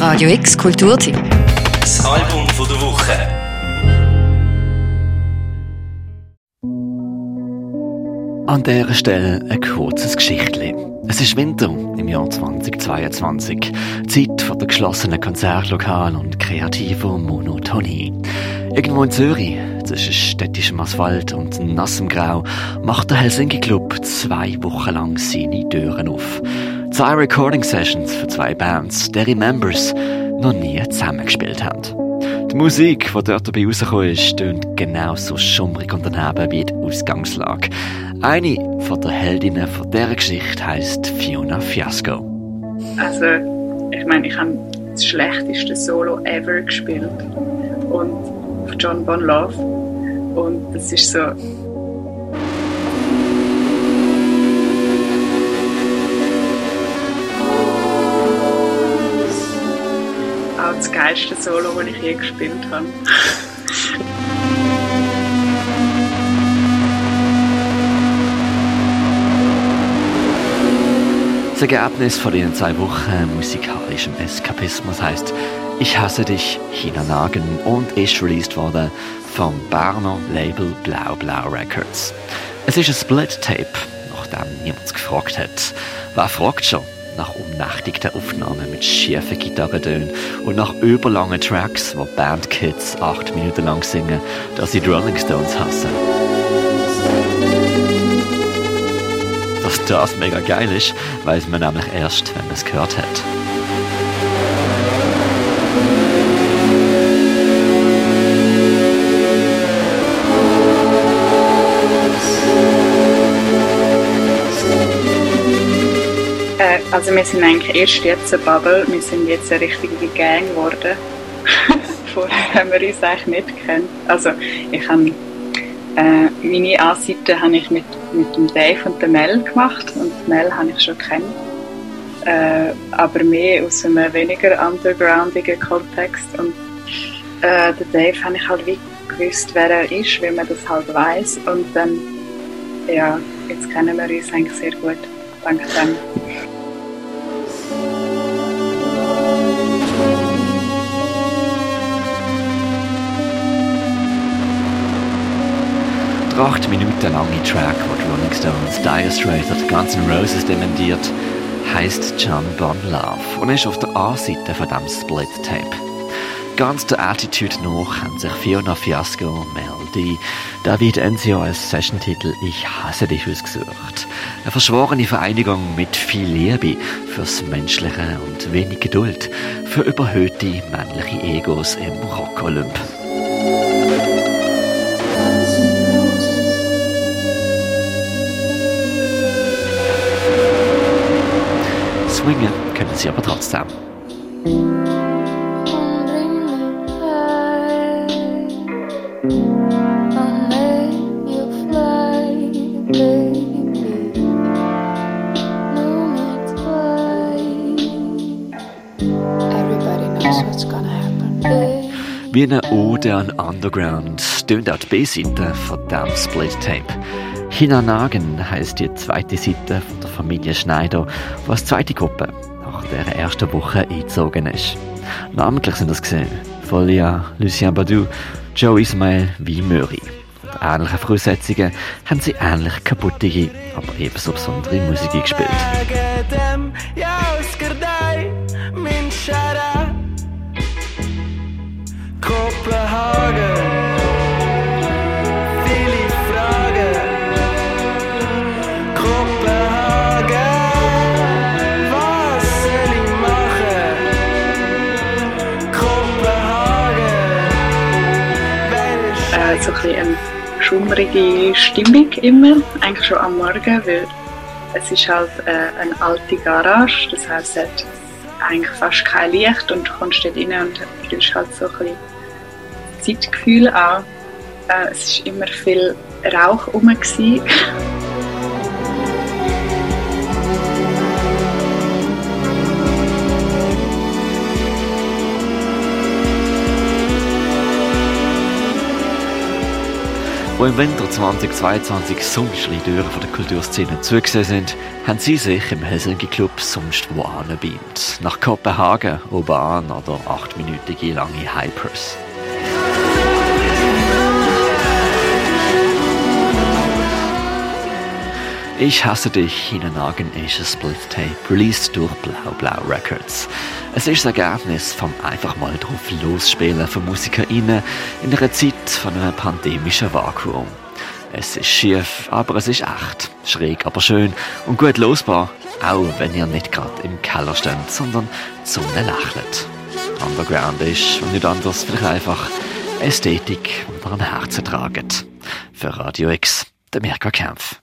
Radio X Kulturteam. Das Album von der Woche. An dieser Stelle ein kurzes Geschichtli. Es ist Winter im Jahr 2022. Zeit für der geschlossenen Konzertlokal und kreativer Monotonie. Irgendwo in Zürich, zwischen städtischem Asphalt und nassem Grau, macht der Helsinki Club zwei Wochen lang seine Türen auf. Zwei Recording Sessions für zwei Bands, deren Members noch nie zusammengespielt haben. Die Musik, die dort dabei rausgekommen ist, tönt genauso schummrig und daneben wie die Ausgangslage. Eine von der Heldinnen von dieser Geschichte heisst Fiona Fiasco. Also, ich meine, ich habe das schlechteste Solo ever gespielt. Und auf John Bon Love. Und das ist so. Das geilste Solo, das ich je gespielt habe. Das Ergebnis von den zwei Wochen musikalischem Eskapismus heißt Ich hasse dich, Hina Nagen und ist released worden vom Berner Label Blau Blau Records. Es ist ein Split-Tape, nachdem niemand gefragt hat. Wer fragt schon? Nach umnächtigten Aufnahmen mit schiefen Gitarrentönen und nach überlangen Tracks, wo Bandkids acht Minuten lang singen, dass sie die Rolling Stones hassen. Dass das mega geil ist, weiß man nämlich erst, wenn man es gehört hat. Also wir sind eigentlich erst jetzt eine Bubble, wir sind jetzt eine richtige Gang geworden. Vorher haben wir uns eigentlich nicht gekannt. Also ich habe äh, meine Anseite habe ich mit, mit dem Dave und der Mel gemacht und Mel habe ich schon kennt. Äh, aber mehr aus einem weniger undergroundigen Kontext und äh, der Dave habe ich halt wie gewusst, wer er ist, weil man das halt weiß und dann ja, jetzt kennen wir uns eigentlich sehr gut, dank dem. Acht Minuten lange Track, wo Rolling Stones, Dire Straits oder Guns N' Roses dementiert, heisst John Bon Love und ist auf der A-Seite von diesem Split-Tape. Ganz der Attitude nach haben sich Fiona Fiasco, Melody, David Enzio als Session-Titel Ich hasse dich ausgesucht. Eine verschworene Vereinigung mit viel Liebe fürs Menschliche und wenig Geduld für überhöhte männliche Egos im Rock-Olymp. Swingen können sie aber trotzdem. Wie eine Ode an Underground tönt auch die B-Seite von diesem Split-Tape. Hinanagen heisst die zweite Seite von der Familie Schneider, die als zweite Gruppe nach der ersten Woche eingezogen ist. Namentlich sind das gesehen Folia, Lucien Badu, Joe Ismail wie Möri. Unter ähnlichen Voraussetzungen haben sie ähnlich kaputte, aber ebenso besondere Musik gespielt. Äh, so ein bisschen eine schummrige Stimmung immer, eigentlich schon am Morgen, weil es ist halt äh, eine alte Garage, das heisst, es hat eigentlich fast kein Licht und du kommst dort rein und fühlst halt so ein bisschen Zeitgefühl auch. Äh, es war immer viel Rauch rum. Wo im Winter 2022 sonst die Türen der Kulturszene zugesehen sind, haben sie sich im Helsinki Club sonst wo angebeamt. Nach Kopenhagen, Oban oder achtminütige lange Hypers. Ich hasse dich, Hinanagen ist ein Split-Tape, released durch Blau Blau Records. Es ist das Ergebnis vom einfach mal drauf losspielen von MusikerInnen in einer Zeit von einem pandemischen Vakuum. Es ist schief, aber es ist echt. Schräg, aber schön und gut losbar. Auch wenn ihr nicht gerade im Keller steht, sondern Sonne lächelt. Underground ist und nicht anders, vielleicht einfach Ästhetik, ihr am Herzen tragt. Für Radio X, der Mirka Kempf.